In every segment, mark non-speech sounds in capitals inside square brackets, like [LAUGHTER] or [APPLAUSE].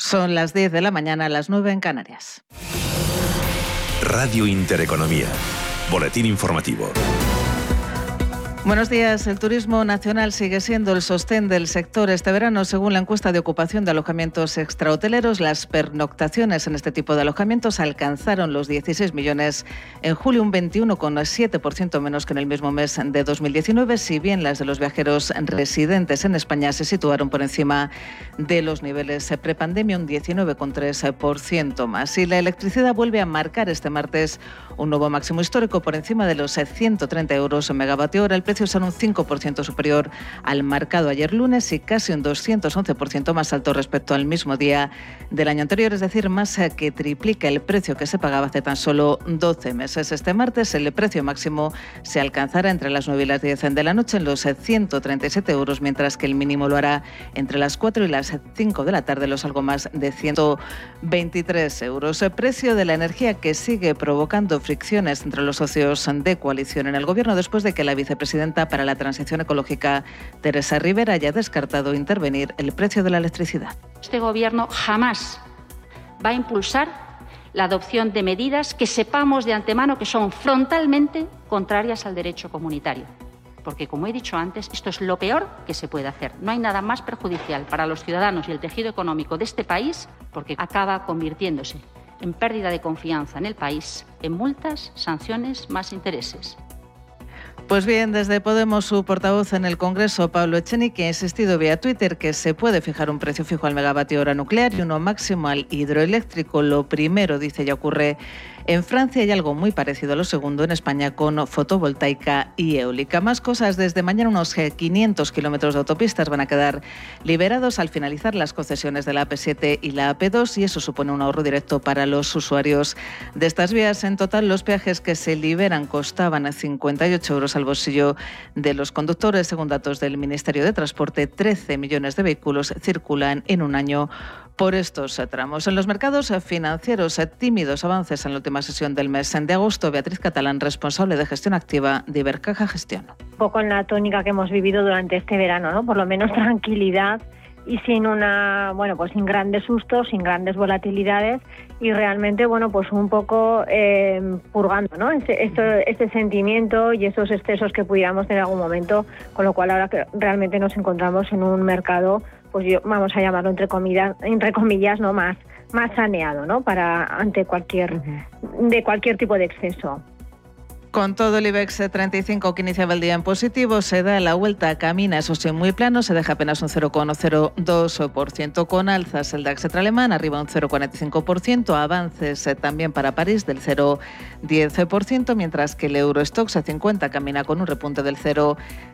Son las 10 de la mañana, las 9 en Canarias. Radio Intereconomía. Boletín informativo. Buenos días. El turismo nacional sigue siendo el sostén del sector este verano. Según la encuesta de ocupación de alojamientos extrahoteleros, las pernoctaciones en este tipo de alojamientos alcanzaron los 16 millones en julio, un 21,7% menos que en el mismo mes de 2019, si bien las de los viajeros residentes en España se situaron por encima de los niveles prepandemia, un 19,3% más. Y la electricidad vuelve a marcar este martes un nuevo máximo histórico por encima de los 130 euros en megavatio hora. El precio son un 5% superior al marcado ayer lunes y casi un 211% más alto respecto al mismo día del año anterior, es decir, más que triplica el precio que se pagaba hace tan solo 12 meses. Este martes el precio máximo se alcanzará entre las 9 y las 10 de la noche en los 137 euros, mientras que el mínimo lo hará entre las 4 y las 5 de la tarde, los algo más de 123 euros. El precio de la energía que sigue provocando fricciones entre los socios de coalición en el gobierno después de que la vicepresidenta para la Transición Ecológica, Teresa Rivera, haya descartado intervenir el precio de la electricidad. Este Gobierno jamás va a impulsar la adopción de medidas que sepamos de antemano que son frontalmente contrarias al derecho comunitario. Porque, como he dicho antes, esto es lo peor que se puede hacer. No hay nada más perjudicial para los ciudadanos y el tejido económico de este país porque acaba convirtiéndose en pérdida de confianza en el país, en multas, sanciones, más intereses. Pues bien, desde Podemos, su portavoz en el Congreso, Pablo Echenique, ha insistido vía Twitter que se puede fijar un precio fijo al megavatio hora nuclear y uno máximo al hidroeléctrico. Lo primero, dice, ya ocurre en Francia hay algo muy parecido a lo segundo en España con fotovoltaica y eólica. Más cosas, desde mañana unos 500 kilómetros de autopistas van a quedar liberados al finalizar las concesiones de la AP7 y la AP2 y eso supone un ahorro directo para los usuarios de estas vías. En total, los peajes que se liberan costaban a 58 euros al bolsillo de los conductores. Según datos del Ministerio de Transporte, 13 millones de vehículos circulan en un año por estos tramos. En los mercados financieros, tímidos avances en la última sesión del mes de agosto. Beatriz Catalán, responsable de gestión activa de Ibercaja Gestión. Un poco en la tónica que hemos vivido durante este verano, ¿no? Por lo menos [LAUGHS] tranquilidad y sin una, bueno, pues sin grandes sustos, sin grandes volatilidades y realmente, bueno, pues un poco eh, purgando, ¿no? Este, este, sentimiento y esos excesos que pudiéramos tener en algún momento, con lo cual ahora que realmente nos encontramos en un mercado pues yo, vamos a llamarlo entre comillas, entre comillas, no más, más saneado, ¿no? Para ante cualquier de cualquier tipo de exceso. Con todo el IBEX 35 que iniciaba el día en positivo, se da la vuelta, camina, eso sí, muy plano, se deja apenas un 0,02% con alzas. El DAX alemán arriba un 0,45%, avances eh, también para París del 0,10%, mientras que el Eurostox 50 camina con un repunte del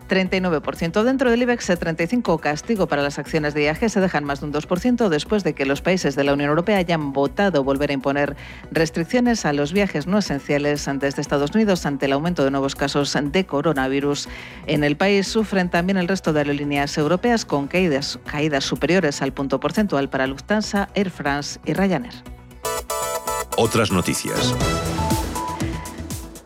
0,39%. Dentro del IBEX 35, castigo para las acciones de IAG se dejan más de un 2% después de que los países de la Unión Europea hayan votado volver a imponer restricciones a los viajes no esenciales desde Estados Unidos ante el aumento de nuevos casos de coronavirus en el país. Sufren también el resto de aerolíneas europeas con caídas superiores al punto porcentual para Lufthansa, Air France y Ryanair. Otras noticias.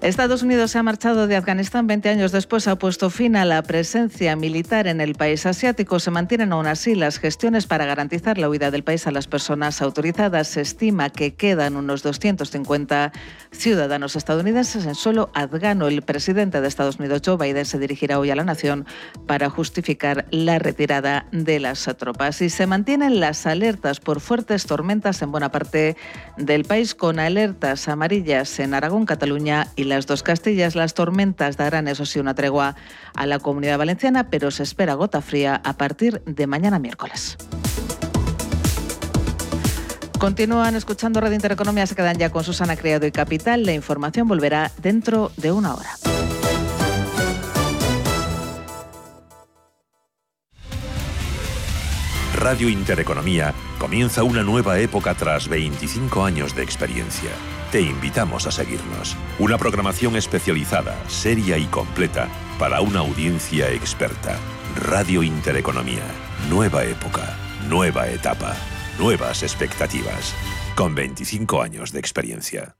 Estados Unidos se ha marchado de Afganistán 20 años después, ha puesto fin a la presencia militar en el país asiático. Se mantienen aún así las gestiones para garantizar la huida del país a las personas autorizadas. Se estima que quedan unos 250 ciudadanos estadounidenses en solo afgano. El presidente de Estados Unidos, Joe Biden, se dirigirá hoy a la nación para justificar la retirada de las tropas. Y se mantienen las alertas por fuertes tormentas en buena parte del país, con alertas amarillas en Aragón, Cataluña y las dos Castillas. Las tormentas darán, eso sí, una tregua a la comunidad valenciana, pero se espera gota fría a partir de mañana miércoles. Continúan escuchando Radio Intereconomía, se quedan ya con Susana Criado y Capital. La información volverá dentro de una hora. Radio Intereconomía comienza una nueva época tras 25 años de experiencia te invitamos a seguirnos. Una programación especializada, seria y completa para una audiencia experta. Radio Intereconomía. Nueva época, nueva etapa, nuevas expectativas. Con 25 años de experiencia.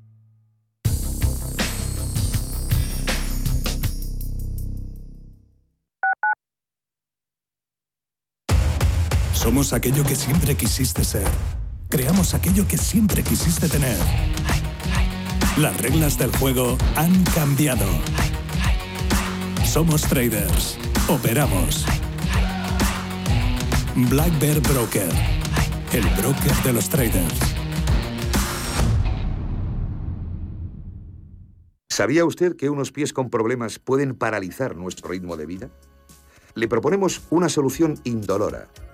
Somos aquello que siempre quisiste ser. Creamos aquello que siempre quisiste tener. Las reglas del juego han cambiado. Somos traders. Operamos. Black Bear Broker. El broker de los traders. ¿Sabía usted que unos pies con problemas pueden paralizar nuestro ritmo de vida? Le proponemos una solución indolora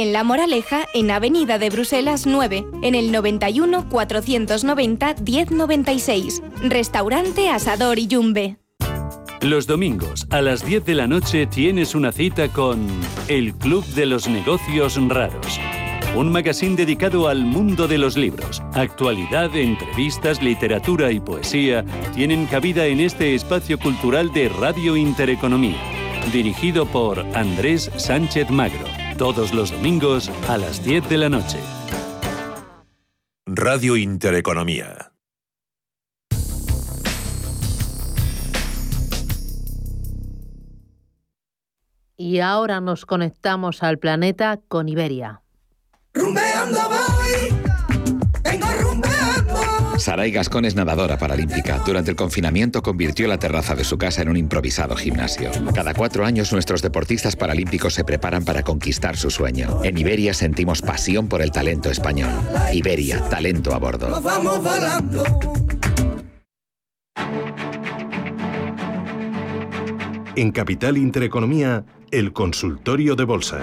en La Moraleja, en Avenida de Bruselas 9, en el 91 490 1096. Restaurante Asador y Yumbe. Los domingos a las 10 de la noche tienes una cita con El Club de los Negocios Raros. Un magazine dedicado al mundo de los libros. Actualidad, entrevistas, literatura y poesía tienen cabida en este espacio cultural de Radio Intereconomía, dirigido por Andrés Sánchez Magro todos los domingos a las 10 de la noche. Radio Intereconomía. Y ahora nos conectamos al planeta con Iberia. Saray Gascón es nadadora paralímpica. Durante el confinamiento convirtió la terraza de su casa en un improvisado gimnasio. Cada cuatro años nuestros deportistas paralímpicos se preparan para conquistar su sueño. En Iberia sentimos pasión por el talento español. Iberia, talento a bordo. En Capital Intereconomía, el consultorio de bolsa.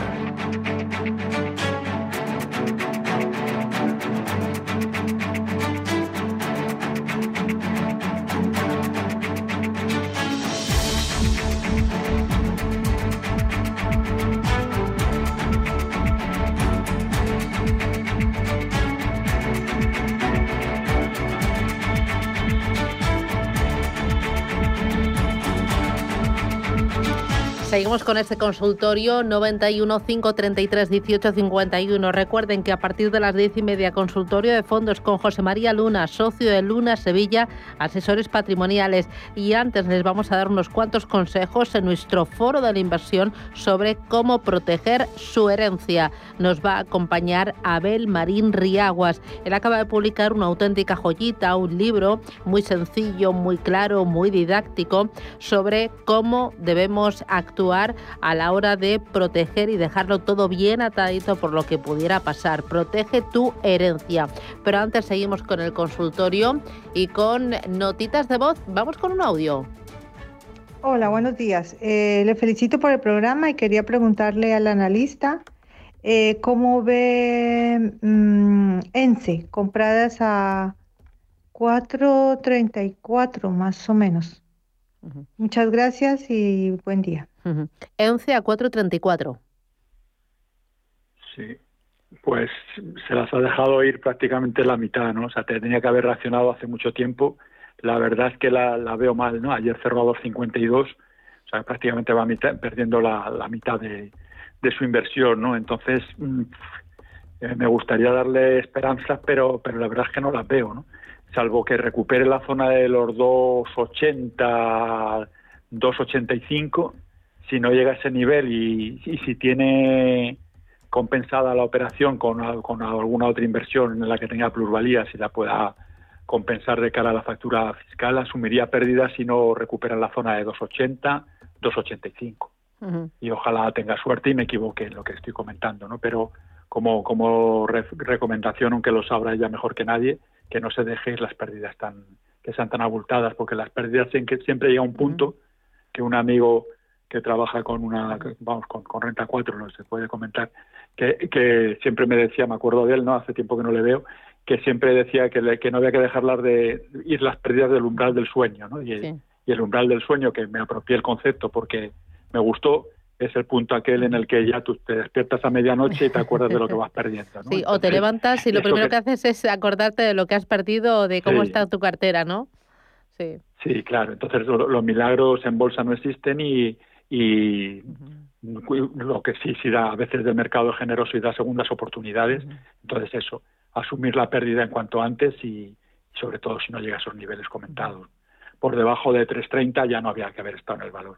Con este consultorio 91 533 18 51. Recuerden que a partir de las 10 y media consultorio de fondos con José María Luna, socio de Luna Sevilla, asesores patrimoniales. Y antes les vamos a dar unos cuantos consejos en nuestro foro de la inversión sobre cómo proteger su herencia. Nos va a acompañar Abel Marín Riaguas. Él acaba de publicar una auténtica joyita, un libro muy sencillo, muy claro, muy didáctico sobre cómo debemos actuar a la hora de proteger y dejarlo todo bien atadito por lo que pudiera pasar. Protege tu herencia. Pero antes seguimos con el consultorio y con notitas de voz. Vamos con un audio. Hola, buenos días. Eh, le felicito por el programa y quería preguntarle al analista eh, cómo ve mm, ENSE compradas a 4.34 más o menos. Muchas gracias y buen día. 11 a 4.34. Sí, pues se las ha dejado ir prácticamente la mitad, ¿no? O sea, tenía que haber reaccionado hace mucho tiempo. La verdad es que la, veo mal, ¿no? Ayer cerró a 2.52, o sea, prácticamente va perdiendo la, mitad de, su inversión, ¿no? Entonces, mm, eh, me gustaría darle esperanzas, pero, pero la verdad es que no las veo, ¿no? Salvo que recupere la zona de los 2,80, 2,85, si no llega a ese nivel y, y si tiene compensada la operación con, con alguna otra inversión en la que tenga plusvalía, si la pueda compensar de cara a la factura fiscal, asumiría pérdidas si no recupera la zona de 2,80, 2,85. Y ojalá tenga suerte y me equivoque en lo que estoy comentando, ¿no? Pero como, como recomendación, aunque lo sabrá ella mejor que nadie, que no se deje las pérdidas tan que sean tan abultadas, porque las pérdidas que siempre llega un punto que un amigo que trabaja con una vamos con, con renta 4 no se puede comentar que, que siempre me decía me acuerdo de él no hace tiempo que no le veo que siempre decía que, que no había que dejarlas de ir las pérdidas del umbral del sueño, ¿no? Y, y, el umbral del sueño, que me apropié el concepto porque me gustó, es el punto aquel en el que ya tú te despiertas a medianoche y te acuerdas de lo que vas perdiendo. [LAUGHS] Sí, o te levantas y lo primero que... haces es acordarte de lo que has perdido o de cómo está tu cartera, ¿no? Sí. Sí, claro. Entonces los milagros en bolsa no existen y, y lo que sí, sí da a veces del mercado generoso y da segundas oportunidades. Entonces eso, asumir la pérdida en cuanto antes y sobre todo si no llega a esos niveles comentados. Por debajo de 3.30 ya no había que haber estado en el valor.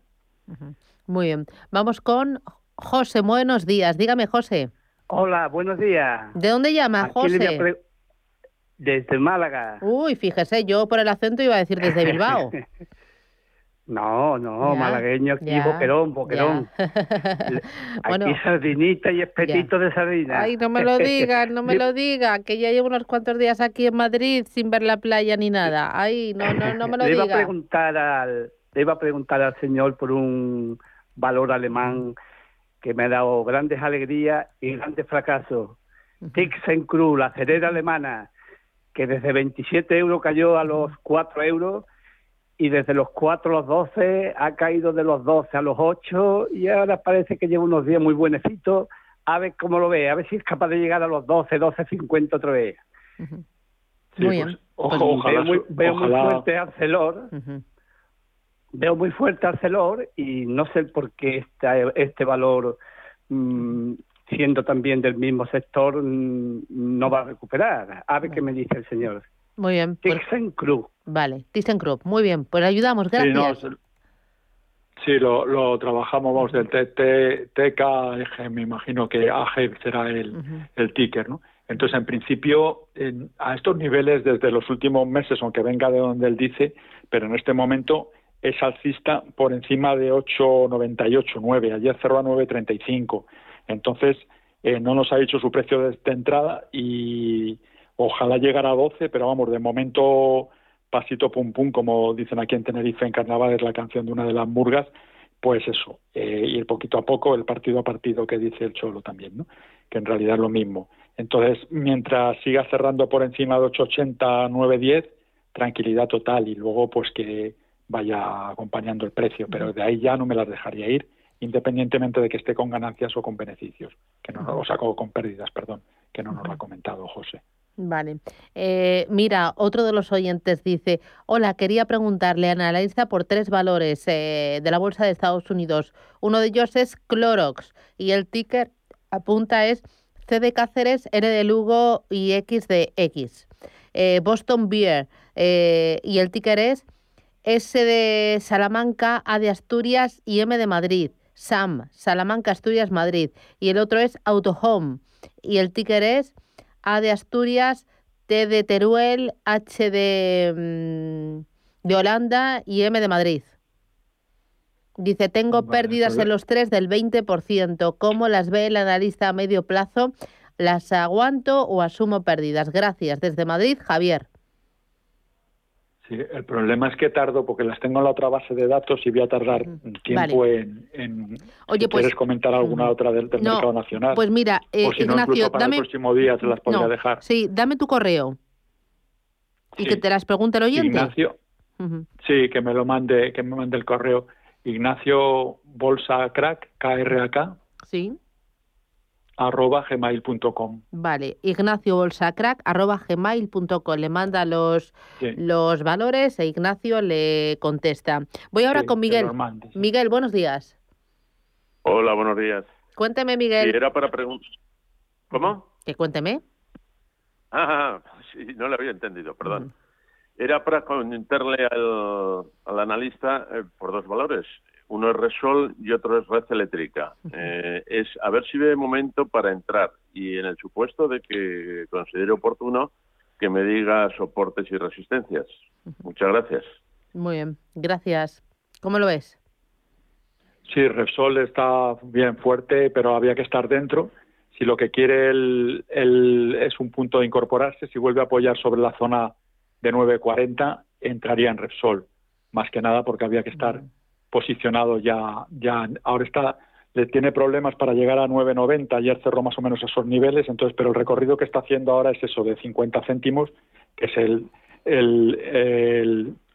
Muy bien. Vamos con José. Buenos días. Dígame, José. Hola, buenos días. ¿De dónde llama, José? Desde Málaga. Uy, fíjese, yo por el acento iba a decir desde Bilbao. [LAUGHS] No, no, malagueño aquí, boquerón, boquerón. [LAUGHS] aquí sardinita y espetito de sardina. Ay, no me lo digas, no me [LAUGHS] lo diga, que ya llevo unos cuantos días aquí en Madrid sin ver la playa ni nada. Ay, no, no, no me lo le diga. Iba a preguntar al, le iba a preguntar al señor por un valor alemán que me ha dado grandes alegrías y grandes fracasos. Tixenkru, la cerera alemana, que desde 27 euros cayó a los 4 euros y desde los 4 a los 12 ha caído de los 12 a los 8 y ahora parece que lleva unos días muy buenecitos. A ver cómo lo ve, a ver si es capaz de llegar a los 12, 12, 50 otra vez. muy bien. Pues, veo, muy, veo muy, fuerte Arcelor. Veo muy fuerte Arcelor y no sé por qué este, este valor, mm, siendo también del mismo sector, mm, no va a recuperar. A ver qué me dice el señor. Muy bien. ThyssenKrupp. Vale, ThyssenKrupp. Muy bien, pues ayudamos, gracias. Sí, lo, lo, trabajamos, vamos, del TK, me imagino que AG será el, el ticker, ¿no? Entonces, en principio, a estos niveles, desde los últimos meses, aunque venga de donde él dice, pero en este momento es alcista por encima de 8,98, 9. Ayer cerró a 9,35. Entonces, eh, no nos ha dicho su precio de, de entrada y, Ojalá llegara a 12, pero vamos, de momento pasito pum pum, como dicen aquí en Tenerife en Carnaval, es la canción de una de las murgas, pues eso, eh, ir poquito a poco, el partido a partido que dice el Cholo también, ¿no? que en realidad es lo mismo. Entonces, mientras siga cerrando por encima de 880, 910, tranquilidad total y luego pues que vaya acompañando el precio, pero de ahí ya no me las dejaría ir, independientemente de que esté con ganancias o con beneficios, que no, o sea, con pérdidas, perdón, que no nos lo ha comentado José. Vale. Eh, mira, otro de los oyentes dice, hola, quería preguntarle, analiza por tres valores eh, de la Bolsa de Estados Unidos. Uno de ellos es Clorox y el ticker apunta es C de Cáceres, N de Lugo y X de X. Eh, Boston Beer y el ticker es S de Salamanca, A de Asturias y M de Madrid. SAM, Salamanca, Asturias, Madrid. Y el otro es Autohome y el ticker es a de Asturias, T de Teruel, H de, mm, de Holanda y M de Madrid. Dice, tengo pérdidas pues en los tres del 20%. ¿Cómo las ve el analista a medio plazo? ¿Las aguanto o asumo pérdidas? Gracias. Desde Madrid, Javier. Sí, el problema es que tardo porque las tengo en la otra base de datos y voy a tardar tiempo en, Oye, si pues, quieres comentar alguna otra del, mercado nacional. Pues mira, eh, si Ignacio, para dame, el próximo día te las podría dejar. Sí, dame tu correo y que te las pregunte el oyente. Ignacio, sí, que me lo mande, que me mande el correo. Ignacio Bolsa Crack, KRAK. Sí arroba gmail.com. Vale, Ignacio Bolsacrack arroba gmail.com. Le manda los, los valores e Ignacio le contesta. Voy ahora con Miguel. Miguel, buenos días. Hola, buenos días. Cuénteme, Miguel. era para preguntar. ¿Cómo? Que cuénteme. Ah, [LAUGHS] sí, no lo había entendido, perdón. Era para comentarle al, al analista eh, por dos valores. Uno es Resol y otro es Red Eléctrica. Eh, es a ver si ve momento para entrar y en el supuesto de que considere oportuno que me diga soportes y resistencias. Muchas gracias. Muy bien, gracias. ¿Cómo lo ves? Sí, Repsol está bien fuerte, pero había que estar dentro. Si lo que quiere él, él es un punto de incorporarse, si vuelve a apoyar sobre la zona de 9.40, entraría en Repsol. Más que nada porque había que estar posicionado ya, ya ahora está le tiene problemas para llegar a 9.90, ayer cerró más o menos esos niveles, entonces, pero el recorrido que está haciendo ahora es eso, de 50 céntimos, que es el,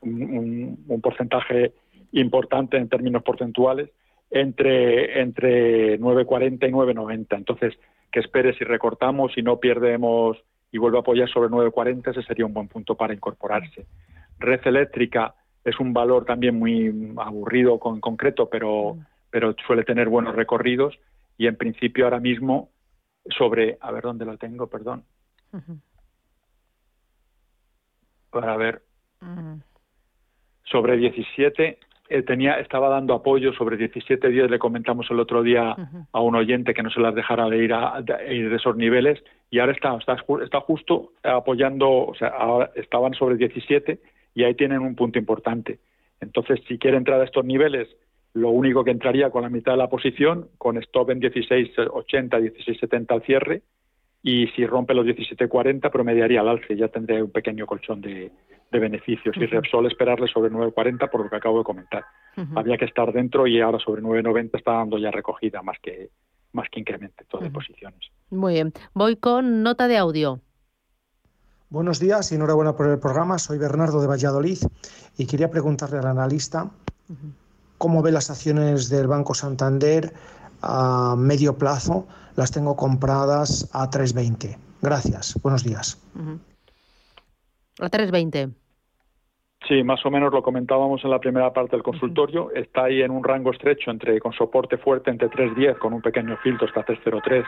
un, un, porcentaje importante en términos porcentuales, entre, entre 9.40 y 9.90. Entonces, que espere si recortamos, si no pierdemos y vuelve a apoyar sobre 9.40, ese sería un buen punto para incorporarse. Red eléctrica, es un valor también muy aburrido con concreto, pero, pero suele tener buenos recorridos. Y en principio ahora mismo sobre, a ver dónde lo tengo, perdón. Para ver. Sobre 17 eh, tenía estaba dando apoyo sobre 17 días. Le comentamos el otro día a un oyente que no se las dejara de ir a, de, ir de esos niveles. Y ahora está, está está justo apoyando, o sea, ahora estaban sobre 17 y ahí tienen un punto importante. Entonces, si quiere entrar a estos niveles, lo único que entraría con la mitad de la posición, con stop en 16.80, 16.70 al cierre, y si rompe los 17.40 promediaría al alce, ya tendría un pequeño colchón de, de beneficios. Uh -huh. Y Repsol esperarle sobre 9.40 por lo que acabo de comentar. Uh -huh. Había que estar dentro y ahora sobre 9.90 está dando ya recogida más que más que incremento uh -huh. de posiciones. Muy bien. Voy con nota de audio. Buenos días y enhorabuena por el programa. Soy Bernardo de Valladolid y quería preguntarle al analista cómo ve las acciones del Banco Santander a medio plazo. Las tengo compradas a 3.20. Gracias. Buenos días. A 3.20. Sí, más o menos lo comentábamos en la primera parte del consultorio. Está ahí en un rango estrecho entre con soporte fuerte entre 3.10 con un pequeño filtro hasta 3.03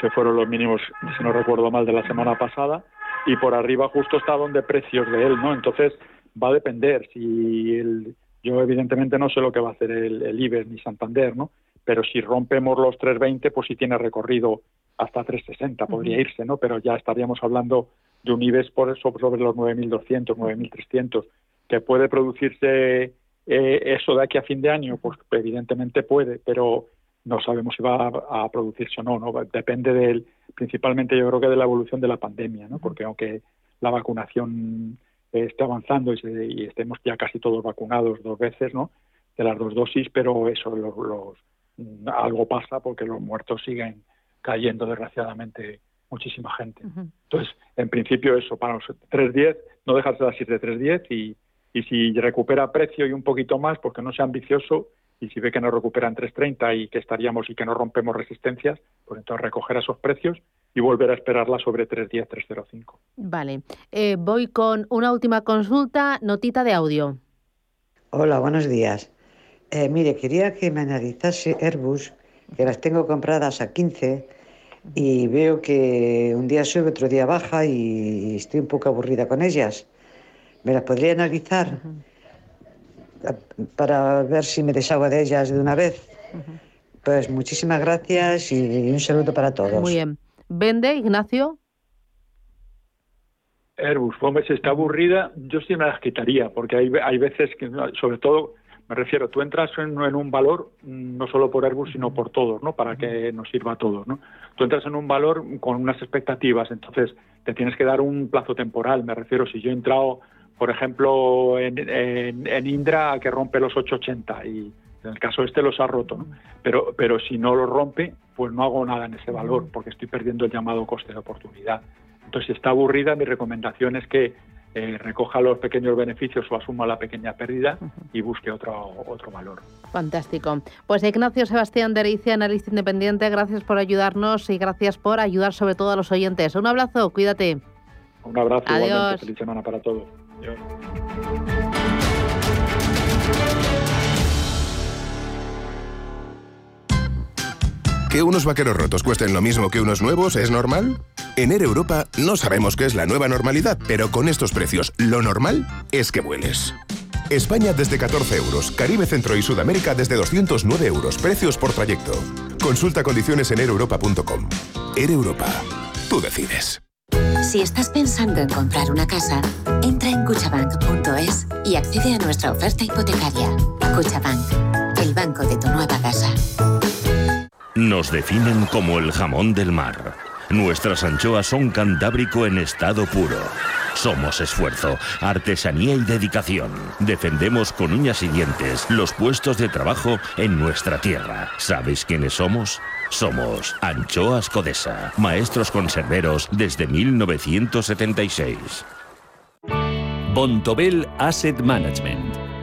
que fueron los mínimos, si no recuerdo mal, de la semana pasada y por arriba justo está donde precios de él, ¿no? Entonces va a depender si el, yo evidentemente no sé lo que va a hacer el, el IBEX ni Santander, ¿no? Pero si rompemos los 320, pues sí tiene recorrido hasta 360, podría uh -huh. irse, ¿no? Pero ya estaríamos hablando de un IBEX por eso sobre los 9.200, 9.300, que puede producirse eh, eso de aquí a fin de año, pues evidentemente puede, pero no sabemos si va a, a producirse o no, ¿no? Depende del, principalmente yo creo que de la evolución de la pandemia, ¿no? Porque aunque la vacunación esté avanzando y, se, y, estemos ya casi todos vacunados dos veces, ¿no? De las dos dosis, pero eso, los, los, algo pasa porque los muertos siguen cayendo desgraciadamente muchísima gente. Uh -huh. Entonces, en principio eso, para los 3.10, no dejarse de así de 3.10 y, y si recupera precio y un poquito más, porque no sea ambicioso, y si ve que no recuperan 3.30 y que estaríamos y que no rompemos resistencias, pues entonces recoger esos precios y volver a esperarla sobre 3.10, 3.05. Vale. Eh, voy con una última consulta, notita de audio. Hola, buenos días. Eh, mire, quería que me analizase Airbus, que las tengo compradas a 15 y veo que un día sube, otro día baja y estoy un poco aburrida con ellas. ¿Me las podría analizar? Uh -huh para ver si me deshago de ellas de una vez. Uh -huh. Pues muchísimas gracias y un saludo para todos. Muy bien. ¿Vende, Ignacio? Airbus, hombre, si está aburrida, yo sí me las quitaría, porque hay, hay veces que, sobre todo, me refiero, tú entras en, en, un valor, no solo por Airbus, sino por todos, ¿no? Para que nos sirva a todos, ¿no? Tú entras en un valor con unas expectativas, entonces te tienes que dar un plazo temporal, me refiero, si yo he entrado por ejemplo, en, en, en, Indra que rompe los 880 y en el caso este los ha roto, ¿no? Pero, pero si no lo rompe, pues no hago nada en ese valor porque estoy perdiendo el llamado coste de oportunidad. Entonces, si está aburrida, mi recomendación es que eh, recoja los pequeños beneficios o asuma la pequeña pérdida y busque otro, otro valor. Fantástico. Pues Ignacio Sebastián Dericia, analista independiente, gracias por ayudarnos y gracias por ayudar sobre todo a los oyentes. Un abrazo, cuídate. Un abrazo, Adiós. igualmente. Feliz semana para todos. ¿Que unos vaqueros rotos cuesten lo mismo que unos nuevos es normal? En Air Europa no sabemos qué es la nueva normalidad, pero con estos precios, lo normal es que vueles. España desde 14 euros, Caribe, Centro y Sudamérica desde 209 euros, precios por trayecto. Consulta condiciones en aereuropa.com. Air Europa, tú decides. Si estás pensando en comprar una casa, entra en cuchabank.es y accede a nuestra oferta hipotecaria. Cuchabank, el banco de tu nueva casa. Nos definen como el jamón del mar. Nuestras anchoas son cantábrico en estado puro. Somos esfuerzo, artesanía y dedicación. Defendemos con uñas y dientes los puestos de trabajo en nuestra tierra. ¿Sabéis quiénes somos? Somos Anchoas Codesa, maestros conserveros desde 1976. Bontobel Asset Management.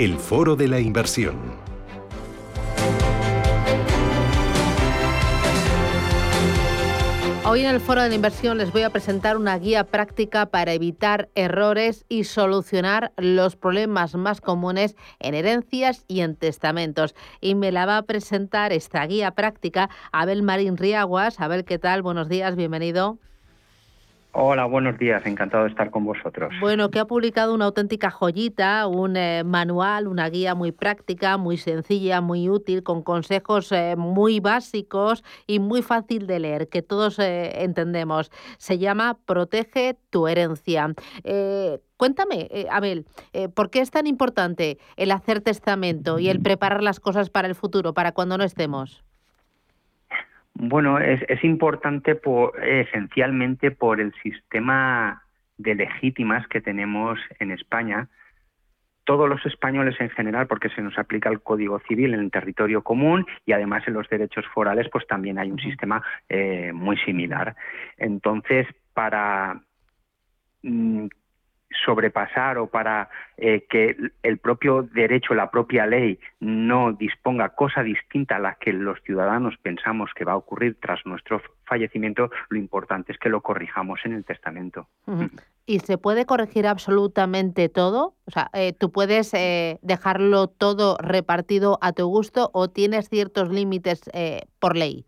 El Foro de la Inversión. Hoy en el Foro de la Inversión les voy a presentar una guía práctica para evitar errores y solucionar los problemas más comunes en herencias y en testamentos. Y me la va a presentar esta guía práctica Abel Marín Riaguas. Abel, ¿qué tal? Buenos días, bienvenido. Hola, buenos días, encantado de estar con vosotros. Bueno, que ha publicado una auténtica joyita, un eh, manual, una guía muy práctica, muy sencilla, muy útil, con consejos eh, muy básicos y muy fácil de leer, que todos eh, entendemos. Se llama Protege tu herencia. Cuéntame, Abel, ¿por qué es tan importante el hacer testamento y el preparar las cosas para el futuro, para cuando no estemos? Bueno, es, es importante por, esencialmente por el sistema de legítimas que tenemos en España. Todos los españoles en general, porque se nos aplica el Código Civil en el territorio común y además en los derechos forales, pues también hay un sistema eh, muy similar. Entonces, para mm, sobrepasar o para eh, que el propio derecho, la propia ley no disponga cosa distinta a la que los ciudadanos pensamos que va a ocurrir tras nuestro fallecimiento, lo importante es que lo corrijamos en el testamento. ¿Y se puede corregir absolutamente todo? O sea, eh, ¿tú puedes eh, dejarlo todo repartido a tu gusto o tienes ciertos límites por ley?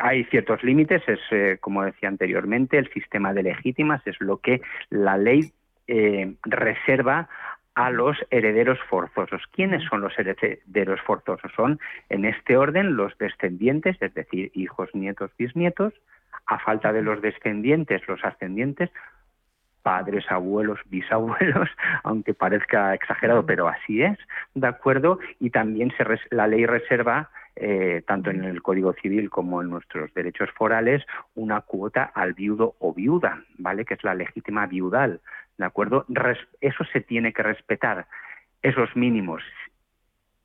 Hay ciertos límites, es eh, como decía anteriormente, el sistema de legítimas es lo que la ley eh, reserva a los herederos forzosos. ¿Quiénes son los herederos forzosos? Son, en este orden, los descendientes, es decir, hijos, nietos, bisnietos, a falta de los descendientes, los ascendientes, padres, abuelos, bisabuelos, [LAUGHS] aunque parezca exagerado, pero así es, ¿de acuerdo? Y también se la ley reserva eh, tanto en el Código Civil como en nuestros derechos forales, una cuota al viudo o viuda, ¿vale? Que es la legítima viudal, ¿de acuerdo? eso se tiene que respetar, esos mínimos.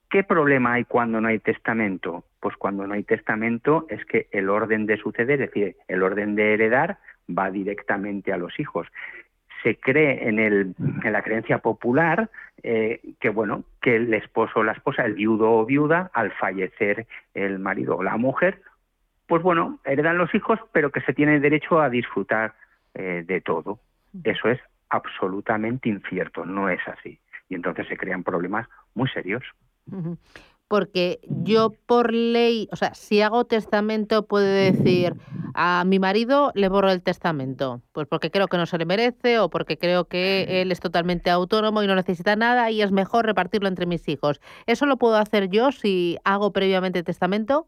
¿Qué problema hay cuando no hay testamento? Pues cuando no hay testamento es que el orden de suceder, es decir, el orden de heredar, va directamente a los hijos se cree en, el, en la creencia popular eh, que bueno que el esposo o la esposa, el viudo o viuda, al fallecer el marido o la mujer, pues bueno, heredan los hijos, pero que se tiene derecho a disfrutar eh, de todo. Eso es absolutamente incierto, no es así. Y entonces se crean problemas muy serios porque yo por ley, o sea, si hago testamento puedo decir a mi marido le borro el testamento, pues porque creo que no se le merece o porque creo que él es totalmente autónomo y no necesita nada y es mejor repartirlo entre mis hijos. ¿Eso lo puedo hacer yo si hago previamente testamento?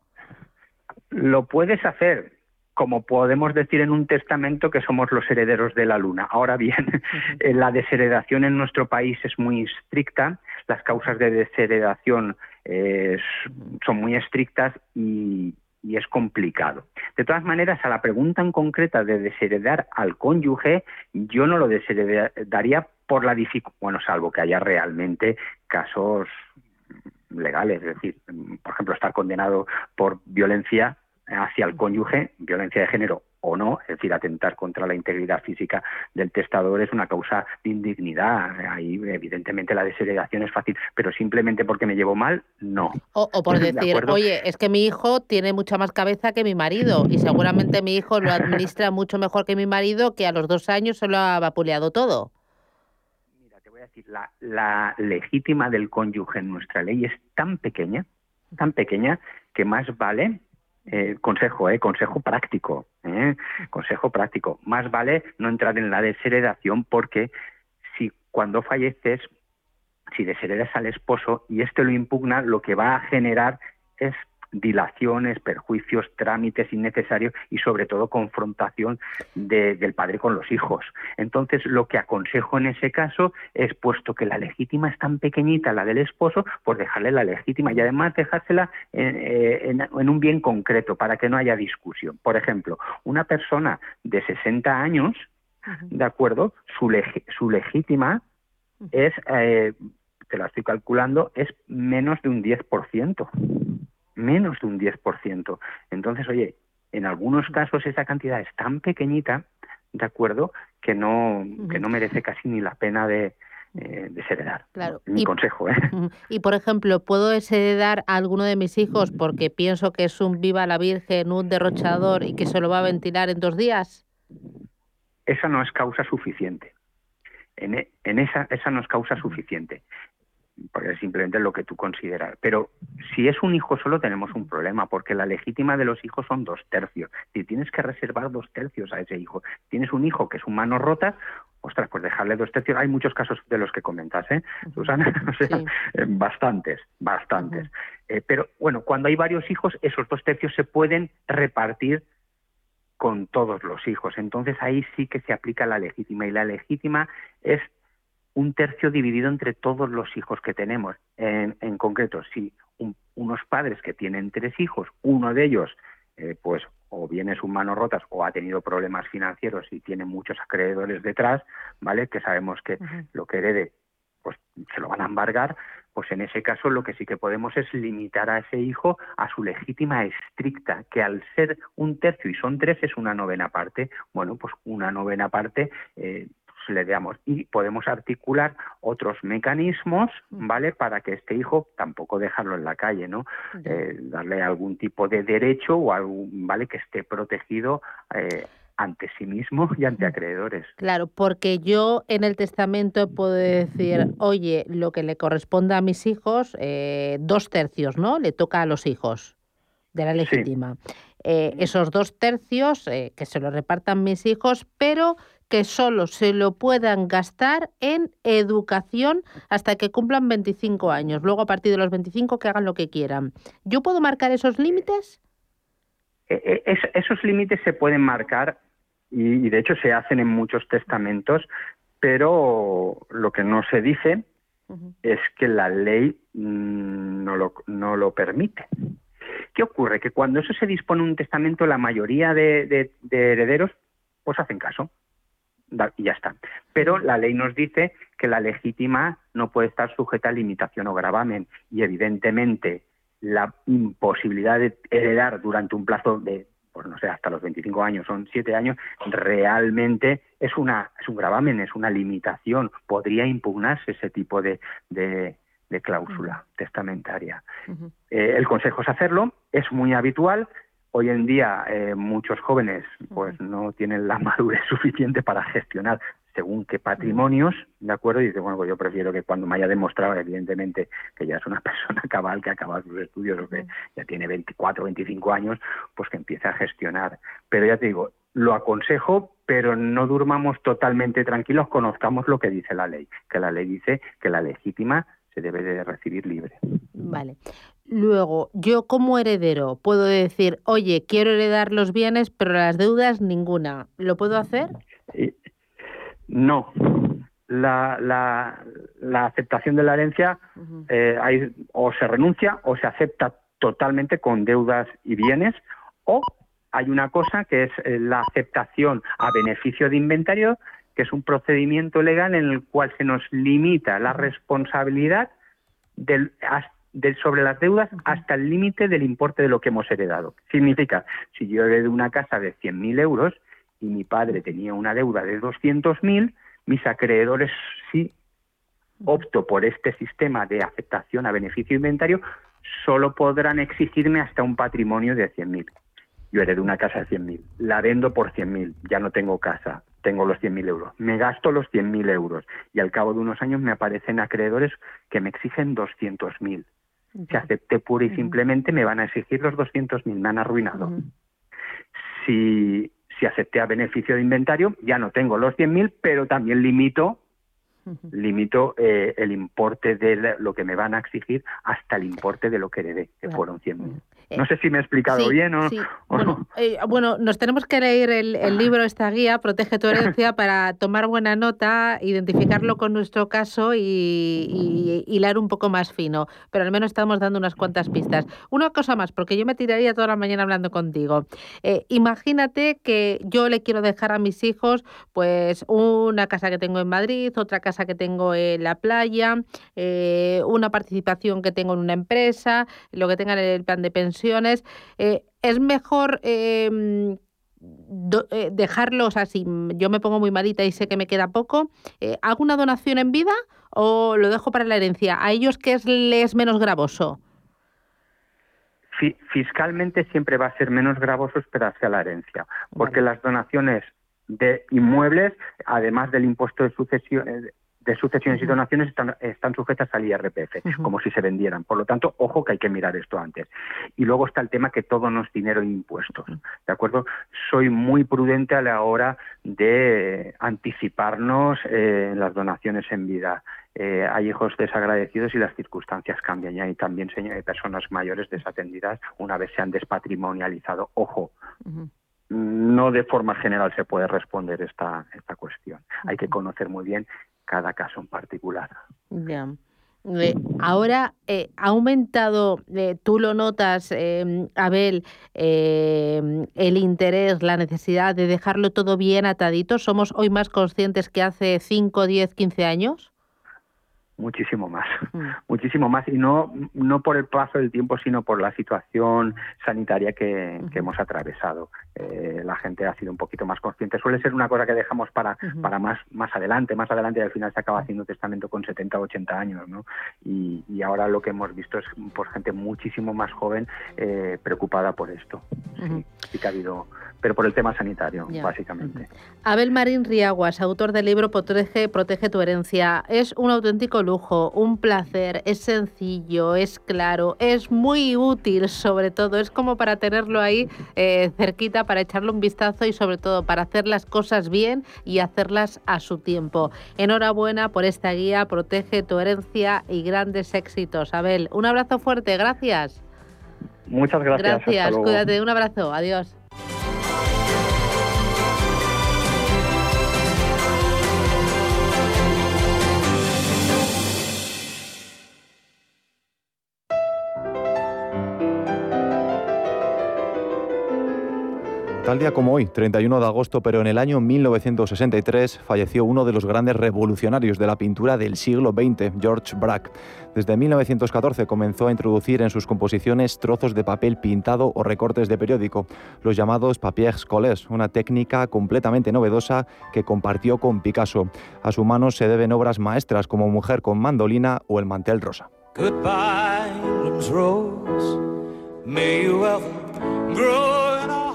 Lo puedes hacer, como podemos decir en un testamento que somos los herederos de la luna. Ahora bien, [LAUGHS] la desheredación en nuestro país es muy estricta, las causas de desheredación son muy estrictas y es complicado. De todas maneras, a la pregunta en concreta de desheredar al cónyuge, yo no lo desheredaría por la dificultad, bueno, salvo que haya realmente casos legales, es decir, por ejemplo, estar condenado por violencia hacia el cónyuge, violencia de género o no, es decir, atentar contra la integridad física del testador es una causa de indignidad. Ahí, evidentemente, la desheredación es fácil, pero simplemente porque me llevo mal, no. O, por [LAUGHS] decir, oye, es que mi hijo tiene mucha más cabeza que mi marido y seguramente mi hijo lo administra [LAUGHS] mucho mejor que mi marido, que a los dos años se lo ha vapuleado todo. Mira, te voy a decir, la, la legítima del cónyuge en nuestra ley es tan pequeña, tan pequeña, que más vale eh, consejo, eh, consejo práctico, eh, consejo práctico. Más vale no entrar en la desheredación porque si cuando falleces, si desheredas al esposo y este lo impugna, lo que va a generar es dilaciones, perjuicios, trámites innecesarios y sobre todo confrontación del padre con los hijos. Entonces, lo que aconsejo en ese caso es, puesto que la legítima es tan pequeñita, la del esposo, pues dejarle la legítima y además dejársela en, eh, un bien concreto para que no haya discusión. Por ejemplo, una persona de 60 años, ¿de acuerdo? Su, su legítima es, eh, te la estoy calculando, es menos de un 10% menos de un 10%. Entonces, oye, en algunos casos esa cantidad es tan pequeñita, ¿de acuerdo?, que no, que no merece casi ni la pena de, eh, desheredar. Claro. Mi y, consejo, ¿eh? Y, por ejemplo, ¿puedo desheredar a alguno de mis hijos porque pienso que es un viva la Virgen, un derrochador y que se lo va a ventilar en dos días? Esa no es causa suficiente. En, e, en esa, esa no es causa suficiente porque es simplemente lo que tú consideras. Pero si es un hijo solo tenemos un problema, porque la legítima de los hijos son dos tercios. Si tienes que reservar dos tercios a ese hijo, tienes un hijo que es un mano rota, ostras, pues dejarle dos tercios. Hay muchos casos de los que comentas, ¿eh, Susana? [LAUGHS] Eh, bastantes, bastantes. Eh, pero bueno, cuando hay varios hijos, esos dos tercios se pueden repartir con todos los hijos. Entonces ahí sí que se aplica la legítima y la legítima es un tercio dividido entre todos los hijos que tenemos. En, concreto, si unos padres que tienen tres hijos, uno de ellos, eh, pues o bien es un mano rotas o ha tenido problemas financieros y tiene muchos acreedores detrás, ¿vale? Que sabemos que lo que herede, pues se lo van a embargar, pues en ese caso lo que sí que podemos es limitar a ese hijo a su legítima estricta, que al ser un tercio y son tres es una novena parte, bueno, pues una novena parte eh, le damos y podemos articular otros mecanismos, ¿vale? Para que este hijo tampoco dejarlo en la calle, ¿no? Eh, darle algún tipo de derecho o algún, ¿vale? Que esté protegido eh, ante sí mismo y ante acreedores. Claro, porque yo en el testamento puedo decir, oye, lo que le corresponde a mis hijos, eh, dos tercios, ¿no? Le toca a los hijos de la legítima. esos dos tercios que se lo repartan mis hijos, pero que solo se lo puedan gastar en educación hasta que cumplan 25 años. Luego, a partir de los 25, que hagan lo que quieran. ¿Yo puedo marcar esos límites? E, e, esos límites se pueden marcar y, de hecho se hacen en muchos testamentos, pero lo que no se dice es que la ley mm, no lo, no lo permite. ¿Qué ocurre? Que cuando eso se dispone en un testamento, la mayoría de herederos pues hacen caso y ya está. Pero la ley nos dice que la legítima no puede estar sujeta a limitación o gravamen y evidentemente la imposibilidad de heredar durante un plazo de pues no sé, hasta los 25 años, son 7 años, realmente es una es un gravamen, es una limitación. Podría impugnarse ese tipo de, de, cláusula testamentaria. Eh, el consejo es hacerlo, es muy habitual, Hoy en día eh, muchos jóvenes pues no tienen la [LAUGHS] madurez suficiente para gestionar según qué patrimonios, ¿de acuerdo? Y dice, bueno, pues yo prefiero que cuando me haya demostrado, evidentemente, que ya es una [LAUGHS] persona cabal, que ha acabado sus estudios o que ya tiene 24, 25 años, pues que empiece a gestionar. Pero ya te digo, lo aconsejo, pero no durmamos totalmente tranquilos, conozcamos lo que dice la ley, que la ley dice que la legítima se debe de recibir libre. Vale. Luego, yo como heredero puedo decir, oye, quiero heredar los bienes, pero las deudas ninguna. ¿Lo puedo hacer? No. La, la, la aceptación de la herencia eh, hay, o se renuncia o se acepta totalmente con deudas y bienes o hay una cosa que es eh, la aceptación a beneficio de inventario, que es un procedimiento legal en el cual se nos limita la responsabilidad del, sobre las deudas hasta el límite del importe de lo que hemos heredado. Significa, si yo heredo una casa de 100.000 euros y mi padre tenía una deuda de 200.000, mis acreedores, si opto por este sistema de aceptación a beneficio inventario, solo podrán exigirme hasta un patrimonio de 100.000 yo heredo una casa de 100.000, la vendo por 100.000, ya no tengo casa, tengo los 100.000 euros, me gasto los 100.000 euros y al cabo de unos años me aparecen acreedores que me exigen 200.000. Si acepté pura y simplemente me van a exigir los 200.000, me han arruinado. Si, si acepté a beneficio de inventario, ya no tengo los 100.000, pero también limito limito eh, el importe de lo que me van a exigir hasta el importe de lo que heredé, que fueron 100.000. Eh, no sé si me he explicado bien o, bueno, eh, bueno, nos tenemos que leer el, libro, esta guía, Protege tu herencia, [LAUGHS] para tomar buena nota, identificarlo con nuestro caso y, hilar un poco más fino. Pero al menos estamos dando unas cuantas pistas. Una cosa más, porque yo me tiraría toda la mañana hablando contigo. Eh, imagínate que yo le quiero dejar a mis hijos pues una casa que tengo en Madrid, otra casa que tengo en la playa, una participación que tengo en una empresa, lo que tengan en el plan de pensión eh, es mejor em, eh, dejarlos así. Yo me pongo muy malita y sé que me queda poco. Eh, ¿Hago una donación en vida o lo dejo para la herencia? ¿A ellos qué es, les menos gravoso? Fiscalmente siempre va a ser menos gravoso esperarse a la herencia, porque las donaciones de inmuebles, además del impuesto de sucesión, de sucesiones y donaciones están, están sujetas al IRPF, como si se vendieran. Por lo tanto, ojo que hay que mirar esto antes. Y luego está el tema que todo no es dinero e impuestos. ¿De acuerdo? Soy muy prudente a la hora de anticiparnos eh, en las donaciones en vida. Eh, hay hijos desagradecidos y las circunstancias cambian. Y hay también personas mayores desatendidas una vez se han despatrimonializado. Ojo, no de forma general se puede responder esta, esta cuestión. Hay que conocer muy bien cada caso en particular. Eh, ahora eh, ha aumentado, eh, tú lo notas, em, Abel, em, el interés, la necesidad de dejarlo todo bien atadito. ¿Somos hoy más conscientes que hace 5, 10, 15 años? Muchísimo más, mm. [LAUGHS] muchísimo más, y no, no por el paso del tiempo, sino por la situación sanitaria que, hemos atravesado. Eh, la gente ha sido un poquito más consciente. Suele ser una cosa que dejamos para, para más, más adelante, más adelante, y al final se acaba haciendo testamento con 70 o 80 años, ¿no? Y, y, ahora lo que hemos visto es por gente muchísimo más joven eh, preocupada por esto. sí, que ha habido, pero por el tema sanitario, básicamente. Abel Marín Riaguas, autor del libro Protege, Protege tu herencia, es un auténtico lujo, un placer, es sencillo, es claro, es muy útil sobre todo, es como para tenerlo ahí eh, cerquita, para echarle un vistazo y sobre todo para hacer las cosas bien y hacerlas a su tiempo. Enhorabuena por esta guía, protege tu herencia y grandes éxitos. Abel, un abrazo fuerte, gracias. Muchas gracias. Gracias, cuídate, un abrazo, adiós. Tal día como hoy, 31 de agosto, pero en el año 1963, falleció uno de los grandes revolucionarios de la pintura del siglo XX, George Braque. Desde 1914 comenzó a introducir en sus composiciones trozos de papel pintado o recortes de periódico, los llamados papiers collés, una técnica completamente novedosa que compartió con Picasso. A su mano se deben obras maestras como Mujer con mandolina o El mantel rosa.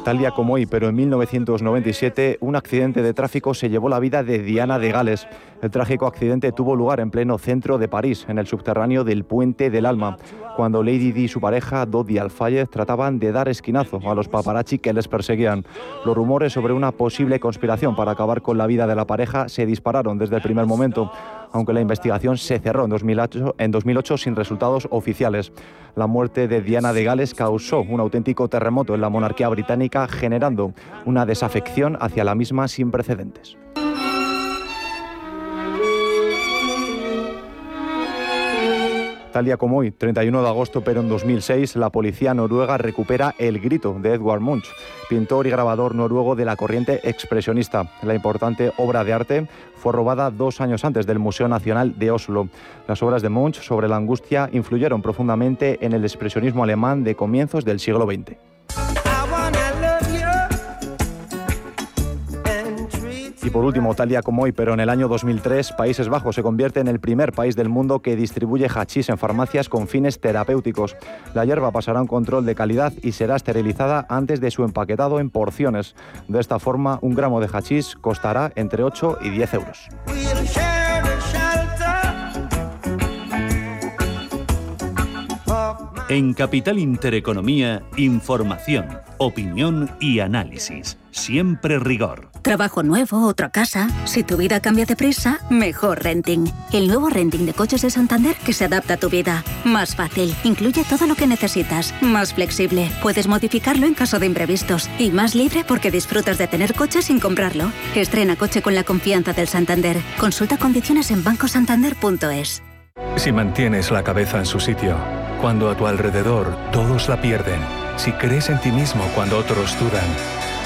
Tal día como hoy, pero en 1997, un accidente de tráfico se llevó la vida de Diana de Gales. El trágico accidente tuvo lugar en pleno centro de París, en el subterráneo del Puente del Alma, cuando Lady Di y su pareja, Dodi Alfayez, trataban de dar esquinazo a los paparazzi que les perseguían. Los rumores sobre una posible conspiración para acabar con la vida de la pareja se dispararon desde el primer momento. Aunque la investigación se cerró en 2008, en 2008 sin resultados oficiales. La muerte de Diana de Gales causó un auténtico terremoto en la monarquía británica, generando una desafección hacia la misma sin precedentes. Tal día como hoy, 31 de agosto, pero en 2006, la policía noruega recupera El Grito de Edward Munch, pintor y grabador noruego de la corriente expresionista. La importante obra de arte fue robada dos años antes del Museo Nacional de Oslo. Las obras de Munch sobre la angustia influyeron profundamente en el expresionismo alemán de comienzos del siglo XX. Y por último, tal día como hoy, pero en el año 2003, Países Bajos se convierte en el primer país del mundo que distribuye hachís en farmacias con fines terapéuticos. La hierba pasará un control de calidad y será esterilizada antes de su empaquetado en porciones. De esta forma, un gramo de hachís costará entre 8 y 10 euros. En Capital Intereconomía, información, opinión y análisis. Siempre rigor. Trabajo nuevo, otra casa. Si tu vida cambia de prisa, mejor renting. El nuevo renting de coches de Santander que se adapta a tu vida. Más fácil. Incluye todo lo que necesitas. Más flexible. Puedes modificarlo en caso de imprevistos. Y más libre porque disfrutas de tener coche sin comprarlo. Estrena coche con la confianza del Santander. Consulta condiciones en bancosantander.es. Si mantienes la cabeza en su sitio, cuando a tu alrededor todos la pierden, si crees en ti mismo cuando otros dudan,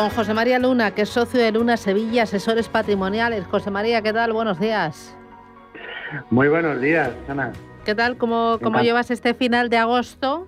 Con José María Luna, que es socio de Luna Sevilla, asesores patrimoniales. José María, ¿qué tal? Buenos días. Muy buenos días, Ana. ¿Qué tal? ¿Cómo, cómo llevas este final de agosto?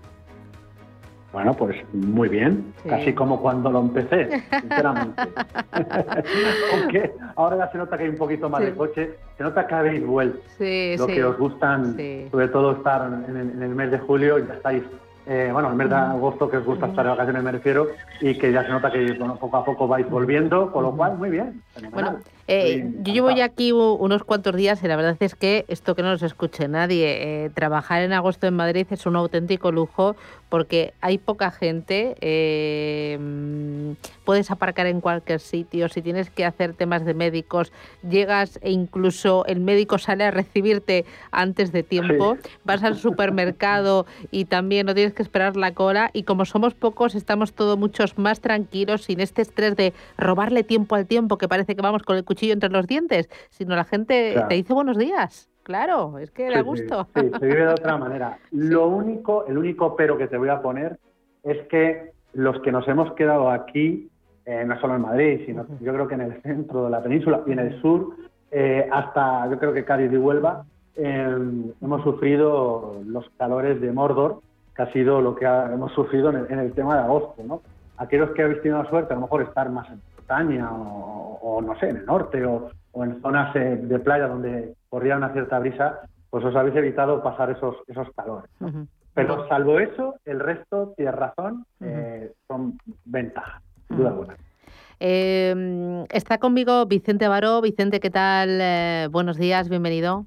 Bueno, pues muy bien, casi como cuando lo empecé, sinceramente. [LAUGHS] Aunque ahora ya se nota que hay un poquito más de coche, se nota que habéis vuelto. lo que os gustan, sobre todo estar en, en, el mes de julio, ya estáis eh, bueno, el mes de agosto que os gusta estar de vacaciones me refiero, y que ya se nota que poco a poco vais volviendo, con lo cual muy bien. Bueno, eh, yo llevo ya aquí unos cuantos días y la verdad es que esto que no nos escuche nadie, eh, trabajar en agosto en Madrid es un auténtico lujo porque hay poca gente, puedes aparcar en cualquier sitio, si tienes que hacer temas de médicos, llegas e incluso el médico sale a recibirte antes de tiempo, vas al supermercado y también no tienes que esperar la cola y como somos pocos estamos todos muchos más tranquilos sin este estrés de robarle tiempo al tiempo que parece que vamos con el cuchillo entre los dientes, sino la gente te dice buenos días. Claro, es que da gusto. Sí, se vive de otra manera. [LAUGHS] Lo único, el único pero que te voy a poner es que los que nos hemos quedado aquí, eh, no solo en Madrid, sino yo creo que en el centro de la península y en el sur, eh, hasta yo creo que Cádiz y Huelva, eh, hemos sufrido los calores de Mordor, que ha sido lo que hemos sufrido en el, tema de agosto. ¿no? Aquellos que habéis tenido la suerte, a lo mejor estar más en montaña o, no sé, en el norte o, en zonas de playa donde corría una cierta brisa, pues os habéis evitado pasar esos, esos calores. Pero salvo eso, el resto, tienes razón, eh, son ventajas, sin duda alguna. Eh, está conmigo Vicente Baró. Vicente, ¿qué tal? Eh, buenos días, bienvenido.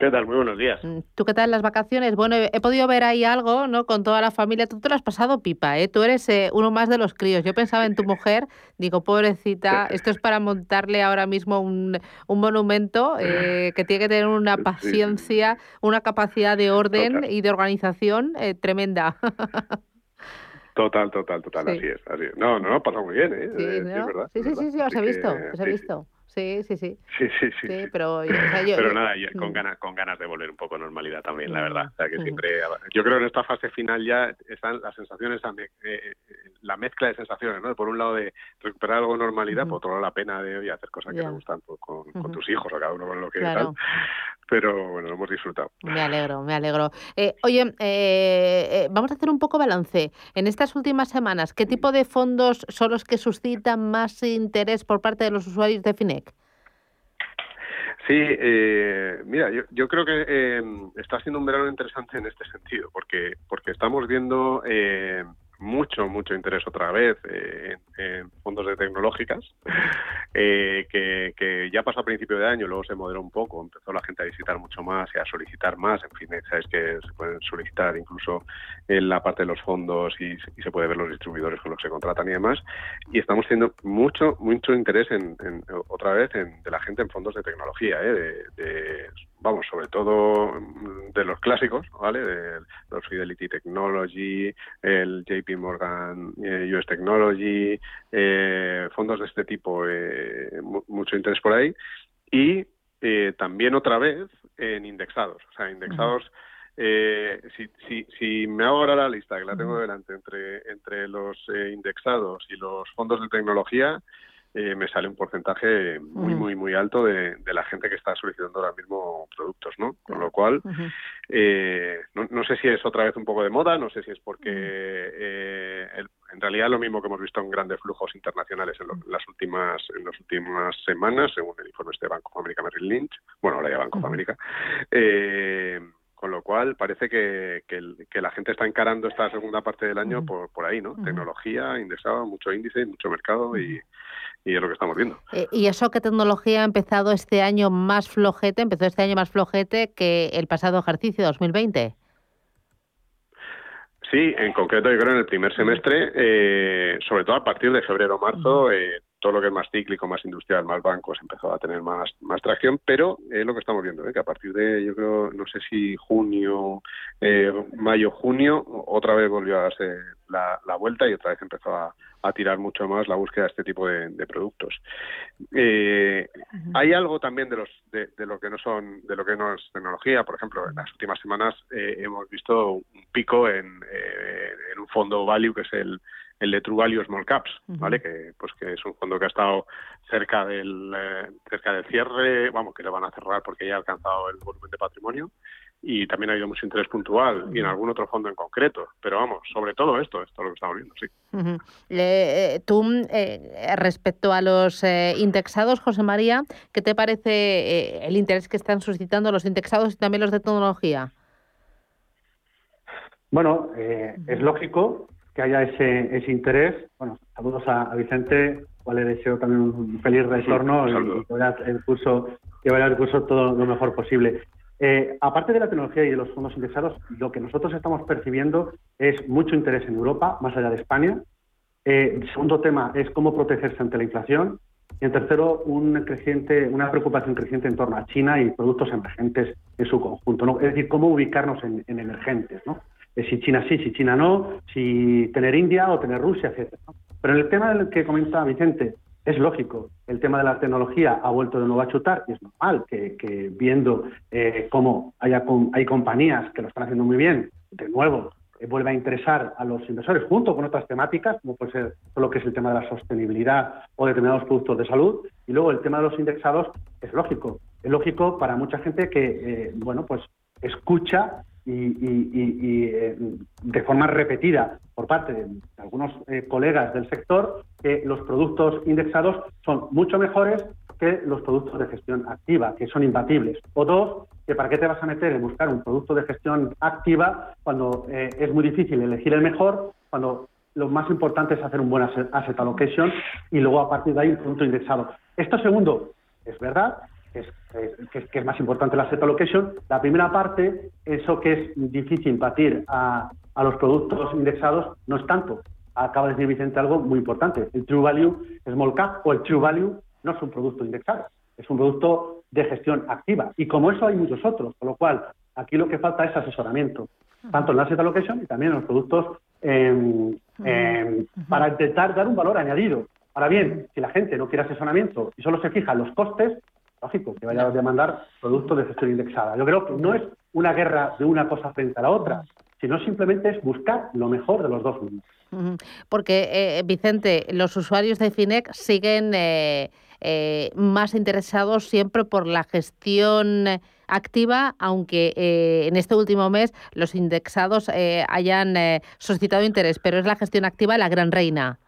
¿Qué tal? Muy buenos días. Mm, ¿Tú qué tal las vacaciones? Bueno, he, podido ver ahí algo, ¿no? Con toda la familia. Tú te lo has pasado pipa, ¿eh? Tú eres eh, uno más de los críos. Yo pensaba en tu mujer, digo, pobrecita, [LAUGHS] esto es para montarle ahora mismo un, un monumento eh, [LAUGHS] que tiene que tener una paciencia, una capacidad de orden y de organización eh, tremenda. [LAUGHS] Total, total, total, Sí. así es, así es. No, no, ha pasado muy bien, ¿eh? Sí, Eh, ¿no? es verdad. sí, sí, sí, sí, os he visto, os he visto. Sí, sí, sí. Sí, sí, sí. Sí, pero, yo- o sea, yo- [CLEARS THROAT] Pero yo- nada, con Mm. ganas, con ganas de volver un poco a normalidad también, la Mm, verdad. O sea, que mm. siempre, yo creo que en esta fase final ya están las sensaciones, también, eh, la mezcla de sensaciones, ¿no? Por un lado de recuperar algo de normalidad, por otro lado la pena de oye, hacer cosas que Ya. te gustan pues, con, tus hijos o cada uno con lo que Claro. tal. Pero bueno, lo hemos disfrutado. Me alegro, me alegro. Eh, oye, eh, eh, vamos a hacer un poco balance. En estas últimas semanas, ¿qué tipo de fondos son los que suscitan más interés por parte de los usuarios de FINEC? Sí, eh, mira, yo, yo creo que eh, está siendo un verano interesante en este sentido, porque porque estamos viendo eh, mucho, mucho interés otra vez eh, en, fondos de tecnológicas, [LAUGHS] eh, que, que ya pasó a principio de año, luego se moderó un poco, empezó la gente a visitar mucho más y a solicitar más, en fin, sabes que se pueden solicitar incluso en la parte de los fondos y, se puede ver los distribuidores con los que se contratan y demás, y estamos teniendo mucho, mucho interés en, otra vez en, de la gente en fondos de tecnología, ¿eh? de, vamos, sobre todo de los clásicos, ¿vale? De los Fidelity Technology, el JP Morgan eh, US Technology, eh, fondos de este tipo, eh, mu- mucho interés por ahí. Y eh, también otra vez en indexados, o sea, indexados. eh, si, si, si me hago ahora la lista, que la tengo delante, entre, entre los eh, indexados y los fondos de tecnología, eh, me sale un porcentaje muy, Ujú. muy, muy alto de, de la gente que está solicitando ahora mismo productos, ¿no? Con lo cual, eh, no, no sé si es otra vez un poco de moda, no sé si es porque eh, el- en realidad lo mismo que hemos visto en grandes flujos internacionales en, lo- en las últimas en las últimas semanas, según el informe este de Banco of America Merrill Lynch, bueno, ahora ya Banco of America, eh, con lo cual parece que, que, la gente está encarando esta segunda parte del año por, por ahí, ¿no? Tecnología, indexado, mucho índice, mucho mercado y, y es lo que estamos viendo. Eh, y eso que tecnología ha empezado este año más flojete, empezó este año más flojete que el pasado ejercicio 2020. Sí, en concreto yo creo en el primer semestre, eh, sobre todo a partir de febrero o marzo, eh, todo lo que es más cíclico, más industrial, más bancos empezó a tener más, más tracción, pero es lo que estamos viendo, ¿eh? que a partir de, yo creo, no sé si junio, eh, mayo, junio, otra vez volvió a darse la, la vuelta y otra vez empezó a, a tirar mucho más la búsqueda de este tipo de, de productos. Eh, hay algo también de los de, de lo que no son de lo que no es tecnología por ejemplo en las últimas semanas hemos visto un pico en, en un fondo value que es el el de True Value Small Caps, ¿vale? Que pues que es un fondo que ha estado cerca del eh, cerca del cierre, vamos, que le van a cerrar porque ya ha alcanzado el volumen de patrimonio y también ha habido mucho interés puntual y en algún otro fondo en concreto, pero vamos, sobre todo esto, esto es lo que estamos viendo, sí. Eh, tú, eh, respecto a los eh, indexados, José María, ¿qué te parece eh, el interés que están suscitando los indexados y también los de tecnología? Bueno, eh, es lógico que haya ese, ese interés. Bueno, saludos a, a Vicente, cual le deseo también un feliz retorno Sí, y, que vaya el curso, que vaya el curso todo lo mejor posible. Eh, aparte de la tecnología y de los fondos indexados, lo que nosotros estamos percibiendo es mucho interés en Europa, más allá de España. Eh, el segundo tema es cómo protegerse ante la inflación. Y en tercero, un creciente, una preocupación creciente en torno a China y productos emergentes en su conjunto. ¿no? Es decir, cómo ubicarnos en, en emergentes. ¿no? Si China sí, si China no, si tener India o tener Rusia, etc. Pero en el tema del que comenta Vicente, es lógico. El tema de la tecnología ha vuelto de nuevo a chutar y es normal que, viendo eh, cómo haya, hay compañías que lo están haciendo muy bien, de nuevo eh, vuelve a interesar a los inversores junto con otras temáticas, como puede ser todo lo que es el tema de la sostenibilidad o determinados productos de salud. Y luego el tema de los indexados es lógico. Es lógico para mucha gente que, eh, bueno, pues escucha y, eh, de forma repetida por parte de algunos eh, colegas del sector que los productos indexados son mucho mejores que los productos de gestión activa, que son imbatibles. O dos, que para qué te vas a meter en buscar un producto de gestión activa cuando eh, es muy difícil elegir el mejor, cuando lo más importante es hacer un buen asset allocation y luego a partir de ahí un producto indexado. Esto segundo es verdad, es, que, es, más importante la asset allocation. La primera parte, eso que es difícil batir a, a los productos indexados, no es tanto. Acaba de decir Vicente algo muy importante. El True Value Small Cap o el True Value no es un producto indexado, es un producto de gestión activa. Y como eso hay muchos otros, con lo cual aquí lo que falta es asesoramiento, tanto en la asset allocation y también en los productos em, em, para intentar dar un valor añadido. Ahora bien, si la gente no quiere asesoramiento y solo se fija en los costes, lógico que vaya a demandar productos de gestión indexada. Yo creo que no es una guerra de una cosa frente a la otra, sino simplemente es buscar lo mejor de los dos mundos. Porque, eh, Vicente, los usuarios de FINEC siguen eh, eh, más interesados siempre por la gestión activa, aunque en este último mes los indexados hayan suscitado interés, pero es la gestión activa la gran reina.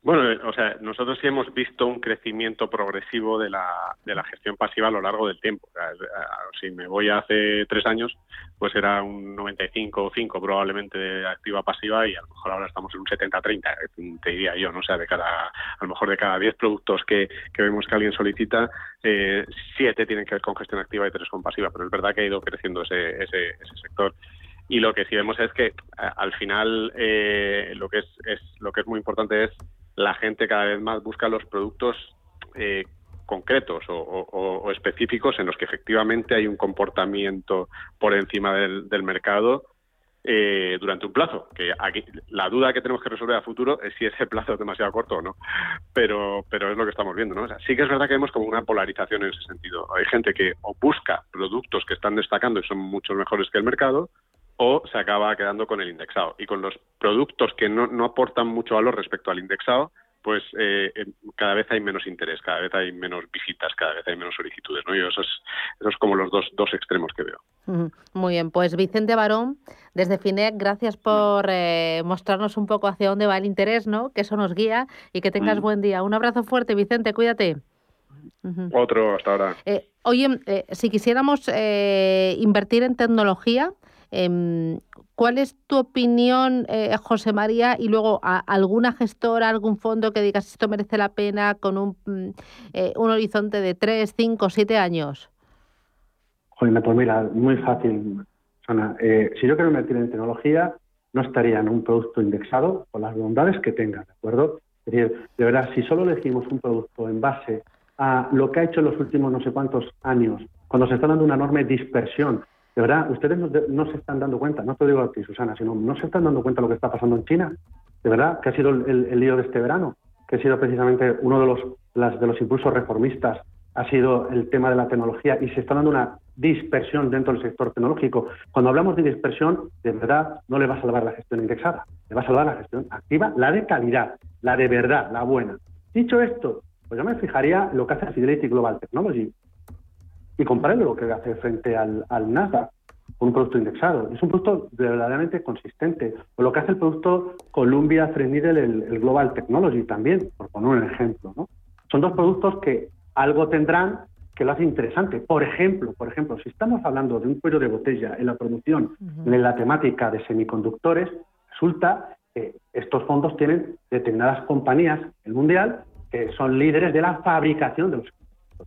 Bueno, eh, o sea, nosotros sí hemos visto un crecimiento progresivo de la, de la gestión pasiva a lo largo del tiempo. si me voy hace tres años, pues era un 95 o 5 probablemente de activa pasiva y a lo mejor ahora estamos en un 70-30, eh, te diría yo, no o sea, de cada, a lo mejor de cada 10 productos que, que vemos que alguien solicita, eh, 7 tienen que ver con gestión activa y 3 con pasiva, pero es verdad que ha ido creciendo ese, ese, ese sector y lo que sí vemos es que al final eh, lo que es, es, lo que es muy importante es la gente cada vez más busca los productos eh, concretos o, específicos en los que efectivamente hay un comportamiento por encima del, mercado eh, durante un plazo. Que aquí, la duda que tenemos que resolver a futuro es si ese plazo es demasiado corto o no. Pero, pero es lo que estamos viendo. ¿no? sí que es verdad que vemos como una polarización en ese sentido. Hay gente que o busca productos que están destacando y son mucho mejores que el mercado, o se acaba quedando con el indexado. Y con los productos que no, no aportan mucho valor respecto al indexado, pues eh, cada vez hay menos interés, cada vez hay menos visitas, cada vez hay menos solicitudes, ¿no? Y eso es, eso es como los dos, dos extremos que veo. Muy bien, pues Vicente Barón, desde FINEC, gracias por eh, mostrarnos un poco hacia dónde va el interés, ¿no? Que eso nos guía y que tengas buen día. Un abrazo fuerte, Vicente, cuídate. Otro hasta ahora. Eh, oye, si quisiéramos invertir en tecnología, Em, ¿Cuál es tu opinión, eh, José María? Y luego, ¿alguna gestora, algún fondo que digas esto merece la pena con un, mm, eh, un horizonte de 3, 5, 7 años? Joder, pues mira, muy fácil, Sana. Eh, si yo quiero invertir en tecnología, no estaría en un producto indexado con las bondades que tenga, ¿de acuerdo? Es decir, de verdad, si solo elegimos un producto en base a lo que ha hecho en los últimos no sé cuántos años, cuando se está dando una enorme dispersión de verdad, ustedes no, se están dando cuenta, no te digo a ti, Susana, sino no se están dando cuenta de lo que está pasando en China. De verdad, que ha sido el, lío de este verano, que ha sido precisamente uno de los, de los impulsos reformistas, ha sido el tema de la tecnología y se está dando una dispersión dentro del sector tecnológico. Cuando hablamos de dispersión, de verdad no le va a salvar la gestión indexada, le va a salvar la gestión activa, la de calidad, la de verdad, la buena. Dicho esto, pues yo me fijaría en lo que hace Fidelity Global Technology, y compararlo lo que hace frente al, al Nasdaq un producto indexado. Es un producto verdaderamente consistente. O lo que hace el producto Columbia Threadneedle, el, el Global Technology también, por poner un ejemplo. ¿no? Son dos productos que algo tendrán que lo hace interesante. Por ejemplo, por ejemplo, si estamos hablando de un cuello de botella en la producción, en la temática de semiconductores, resulta que estos fondos tienen determinadas compañías, el mundial, que son líderes de la fabricación de, los,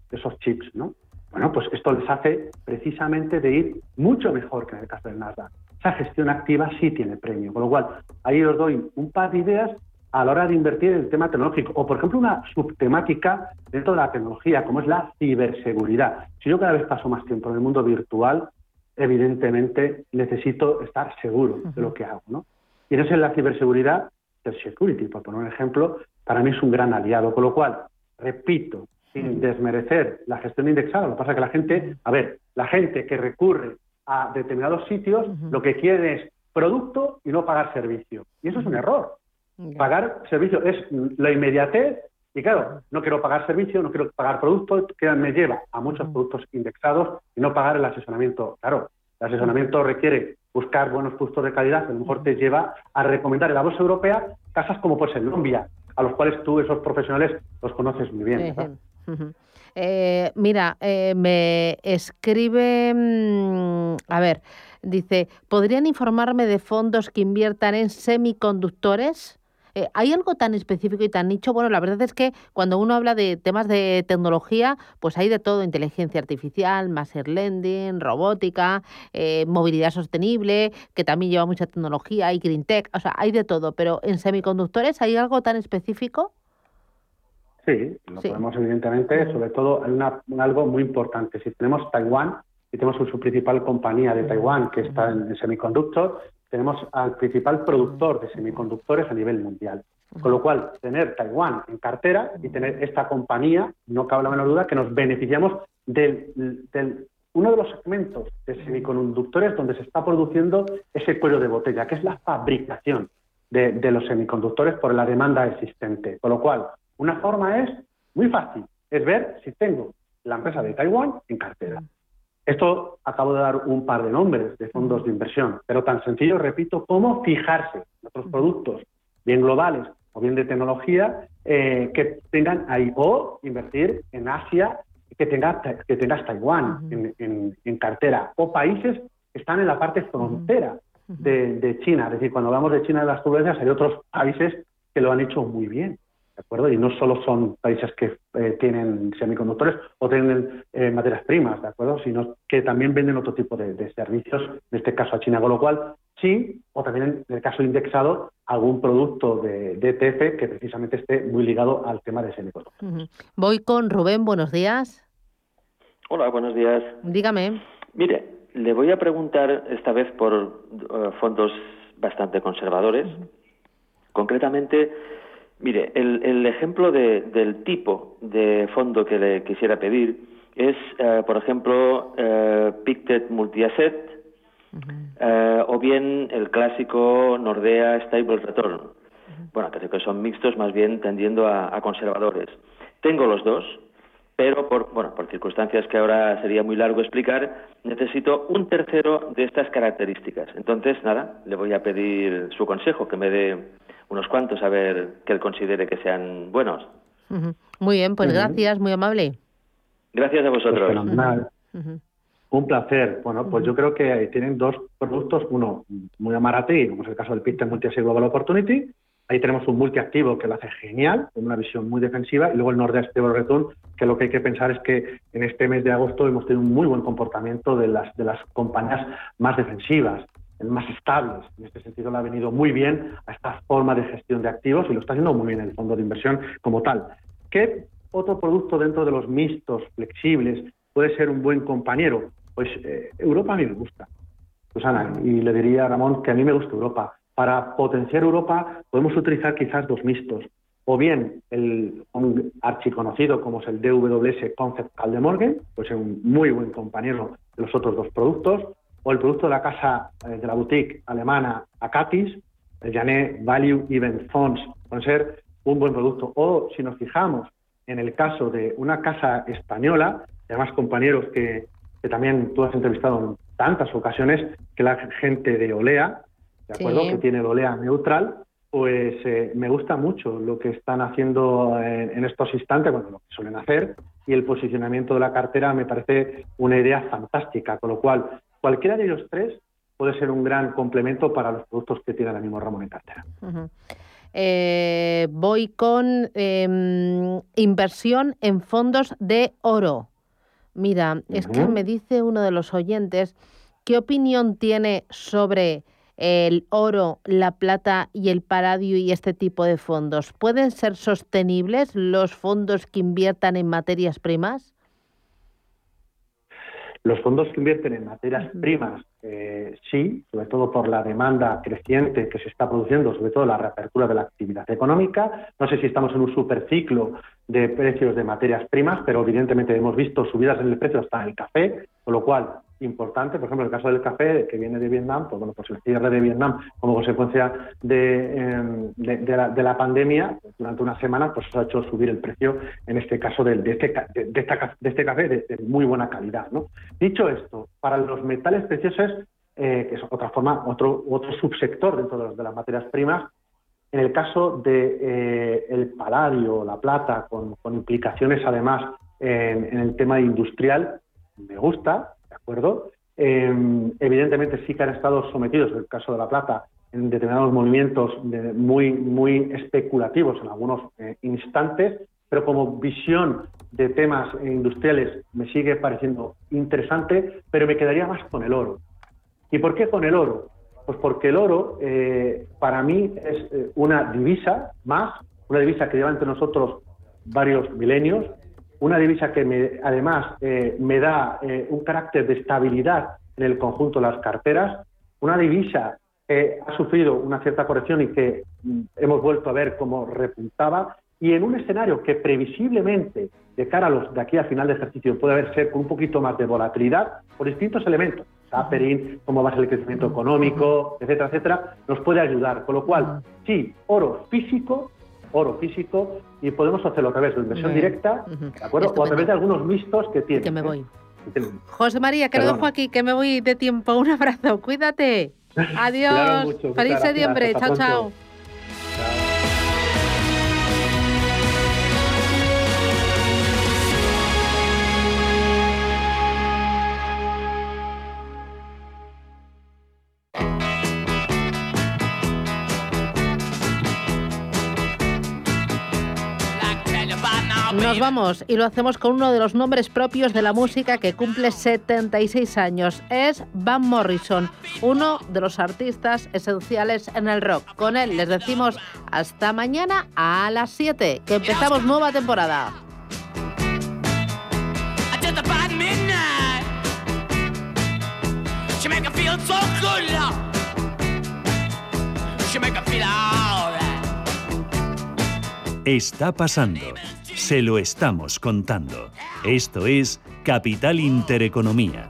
de esos chips, ¿no? Bueno, pues esto les hace precisamente de ir mucho mejor que en el caso del Nasdaq. Esa gestión activa sí tiene premio, con lo cual ahí os doy un par de ideas a la hora de invertir en el tema tecnológico. O, por ejemplo, una subtemática dentro de la tecnología, como es la ciberseguridad. Si yo cada vez paso más tiempo en el mundo virtual, evidentemente necesito estar seguro de lo que hago. ¿no? Y en eso en la ciberseguridad, el security, por poner un ejemplo, para mí es un gran aliado. Con lo cual, repito, sin desmerecer la gestión indexada. Lo que pasa es que la gente, a ver, la gente que recurre a determinados sitios lo que quiere es producto y no pagar servicio. Y eso es un error. Pagar servicio es la inmediatez y claro, no quiero pagar servicio, no quiero pagar producto, que me lleva a muchos productos indexados y no pagar el asesoramiento. Claro, el asesoramiento requiere buscar buenos productos de calidad, que a lo mejor te lleva a recomendar en la bolsa europea casas como pues en Colombia, a los cuales tú, esos profesionales, los conoces muy bien. Eh, mira, eh, me escribe, mm, a ver, dice, ¿podrían informarme de fondos que inviertan en semiconductores? Eh, ¿Hay algo tan específico y tan nicho? Bueno, la verdad es que cuando uno habla de temas de tecnología, pues hay de todo, inteligencia artificial, master lending, robótica, movilidad sostenible, que también lleva mucha tecnología, y green tech, o sea, hay de todo, pero en semiconductores hay algo tan específico? Sí, lo podemos evidentemente, sobre todo hay una, algo muy importante. Si tenemos Taiwán y tenemos su principal compañía de Taiwán que está en, semiconductor, tenemos al principal productor de semiconductores a nivel mundial. Con lo cual, tener Taiwán en cartera y tener esta compañía, no cabe la menor duda que nos beneficiamos del, uno de los segmentos de semiconductores donde se está produciendo ese cuello de botella, que es la fabricación de, de los semiconductores por la demanda existente. Con lo cual, una forma es muy fácil, es ver si tengo la empresa de Taiwán en cartera. Esto acabo de dar un par de nombres de fondos de inversión, pero tan sencillo, repito, como fijarse en otros productos, bien globales o bien de tecnología, eh, que tengan ahí, o invertir en Asia, que, tenga, que tengas Taiwán en, cartera, o países que están en la parte frontera de, China. Es decir, cuando hablamos de China de las turbulencias, hay otros países que lo han hecho muy bien. ¿De acuerdo? Y no solo son países que eh, tienen semiconductores o tienen eh, materias primas, ¿de acuerdo? Sino que también venden otro tipo de, servicios, en este caso a China, con lo cual sí, o también en el caso indexado, algún producto de, ETF que precisamente esté muy ligado al tema de semiconductores. Voy con Rubén, buenos días. Hola, buenos días. Dígame. Mire, le voy a preguntar esta vez por eh, fondos bastante conservadores. Concretamente, Mire, el, ejemplo del tipo de fondo que le quisiera pedir es, eh, por ejemplo, eh, Pictet Multiasset eh, o bien el clásico Nordea Stable Return. Bueno, creo que son mixtos, más bien tendiendo a, conservadores. Tengo los dos, pero por, bueno, por circunstancias que ahora sería muy largo explicar, necesito un tercero de estas características. Entonces, nada, le voy a pedir su consejo, que me dé unos cuantos a ver que él considere que sean buenos. Muy bien, pues gracias, muy amable. Gracias a vosotros. Pues Un placer. Bueno, pues yo creo que tienen dos productos, uno muy amarate, como es el caso del Pictet Multi-Asset Global Opportunity. Ahí tenemos un multiactivo que lo hace genial, con una visión muy defensiva, y luego el Nordea Stable Return, que lo que hay que pensar es que en este mes de agosto hemos tenido un muy buen comportamiento de las, de las compañías más defensivas más estables. En este sentido le ha venido muy bien a esta forma de gestión de activos y lo está haciendo muy bien el fondo de inversión como tal. ¿Qué otro producto dentro de los mixtos flexibles puede ser un buen compañero? Pues eh, Europa a mí me gusta, Susana, y le diría a Ramón que a mí me gusta Europa. Para potenciar Europa podemos utilizar quizás dos mixtos, o bien el un archiconocido como es el DWS Concept Caldemorgen, pues es un muy buen compañero de los otros dos productos, o el producto de la casa eh, de la boutique alemana Acatis, el Janet Value Event Funds, puede ser un buen producto. O si nos fijamos en el caso de una casa española, además compañeros que, también tú has entrevistado en tantas ocasiones, que la gente de Olea, ¿de acuerdo? Que tiene el Olea neutral, pues eh, me gusta mucho lo que están haciendo en, en, estos instantes, bueno, lo que suelen hacer, y el posicionamiento de la cartera me parece una idea fantástica, con lo cual Cualquiera de ellos tres puede ser un gran complemento para los productos que tiene el mismo Ramón en cartera. Eh, voy con em, inversión en fondos de oro. Mira, es que me dice uno de los oyentes, ¿qué opinión tiene sobre el oro, la plata y el paradio y este tipo de fondos? ¿Pueden ser sostenibles los fondos que inviertan en materias primas? Los fondos que invierten en materias primas, eh, sí, sobre todo por la demanda creciente que se está produciendo, sobre todo la reapertura de la actividad económica. No sé si estamos en un superciclo de precios de materias primas, pero evidentemente hemos visto subidas en el precio hasta el café, con lo cual importante, por ejemplo, el caso del café que viene de Vietnam, pues bueno, pues el cierre de Vietnam como consecuencia de, em, de, la, pandemia durante una semana, pues ha hecho subir el precio, en este caso de, de, este, de, este café de, muy buena calidad. ¿no? Dicho esto, para los metales preciosos, eh, que es otra forma, otro, otro subsector dentro de, las materias primas, En el caso de eh, el paladio, la plata, con, implicaciones además en, el tema industrial, me gusta, ¿de acuerdo? Em, evidentemente sí que han estado sometidos, en el caso de la plata, en determinados movimientos muy, muy especulativos en algunos eh, instantes, pero como visión de temas industriales me sigue pareciendo interesante, pero me quedaría más con el oro. ¿Y por qué con el oro? Pues porque el oro eh, para mí es eh, una divisa más, una divisa que lleva entre nosotros varios milenios, una divisa que además eh, me da un carácter de estabilidad en el conjunto de las carteras, una divisa que ha sufrido una cierta corrección y que mm, hemos vuelto a ver cómo repuntaba, y en un escenario que previsiblemente de cara a los de aquí a final de ejercicio puede haber ser con un poquito más de volatilidad por distintos elementos, tapering, cómo va a ser el crecimiento económico, etcétera, etcétera, nos puede ayudar. Con lo cual, sí, oro físico, oro físico, y podemos hacerlo a través de inversión directa, ¿de acuerdo? O a través de algunos mixtos que tiene. Que me voy. José María, que lo dejo aquí, que me voy de tiempo. Un abrazo, cuídate. [LAUGHS] Adiós. Feliz septiembre. chao. chao. Nos vamos y lo hacemos con uno de los nombres propios de la música que cumple 76 años. Es Van Morrison, uno de los artistas esenciales en el rock. Con él les decimos hasta mañana a las 7, que empezamos nueva temporada. Está pasando se lo estamos contando. Esto es Capital Intereconomía.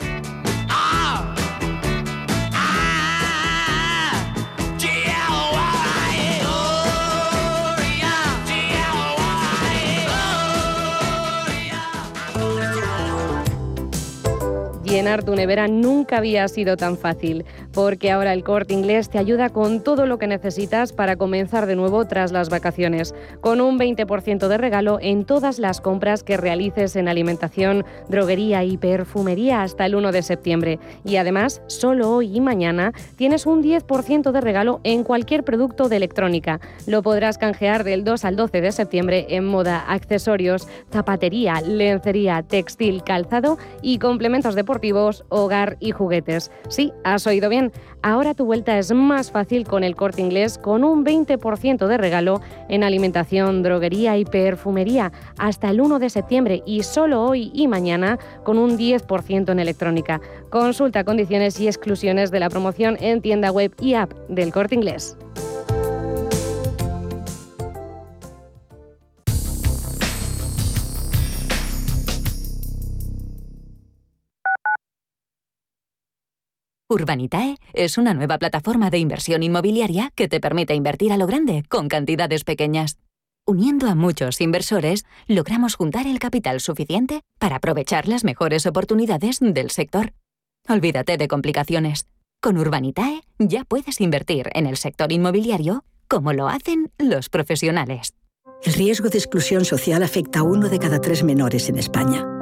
Llenar tu nevera nunca había sido tan fácil, porque ahora el corte inglés te ayuda con todo lo que necesitas para comenzar de nuevo tras las vacaciones, con un 20% de regalo en todas las compras que realices en alimentación, droguería y perfumería hasta el 1 de septiembre. Y además, solo hoy y mañana tienes un 10% de regalo en cualquier producto de electrónica. Lo podrás canjear del 2 al 12 de septiembre en moda, accesorios, zapatería, lencería, textil, calzado y complementos deportivos hogar y juguetes. Sí, has oído bien. Ahora tu vuelta es más fácil con el corte inglés con un 20% de regalo en alimentación, droguería y perfumería hasta el 1 de septiembre y solo hoy y mañana con un 10% en electrónica. Consulta condiciones y exclusiones de la promoción en tienda web y app del corte inglés. Urbanitae es una nueva plataforma de inversión inmobiliaria que te permite invertir a lo grande con cantidades pequeñas. Uniendo a muchos inversores, logramos juntar el capital suficiente para aprovechar las mejores oportunidades del sector. Olvídate de complicaciones. Con Urbanitae ya puedes invertir en el sector inmobiliario como lo hacen los profesionales. El riesgo de exclusión social afecta a uno de cada tres menores en España.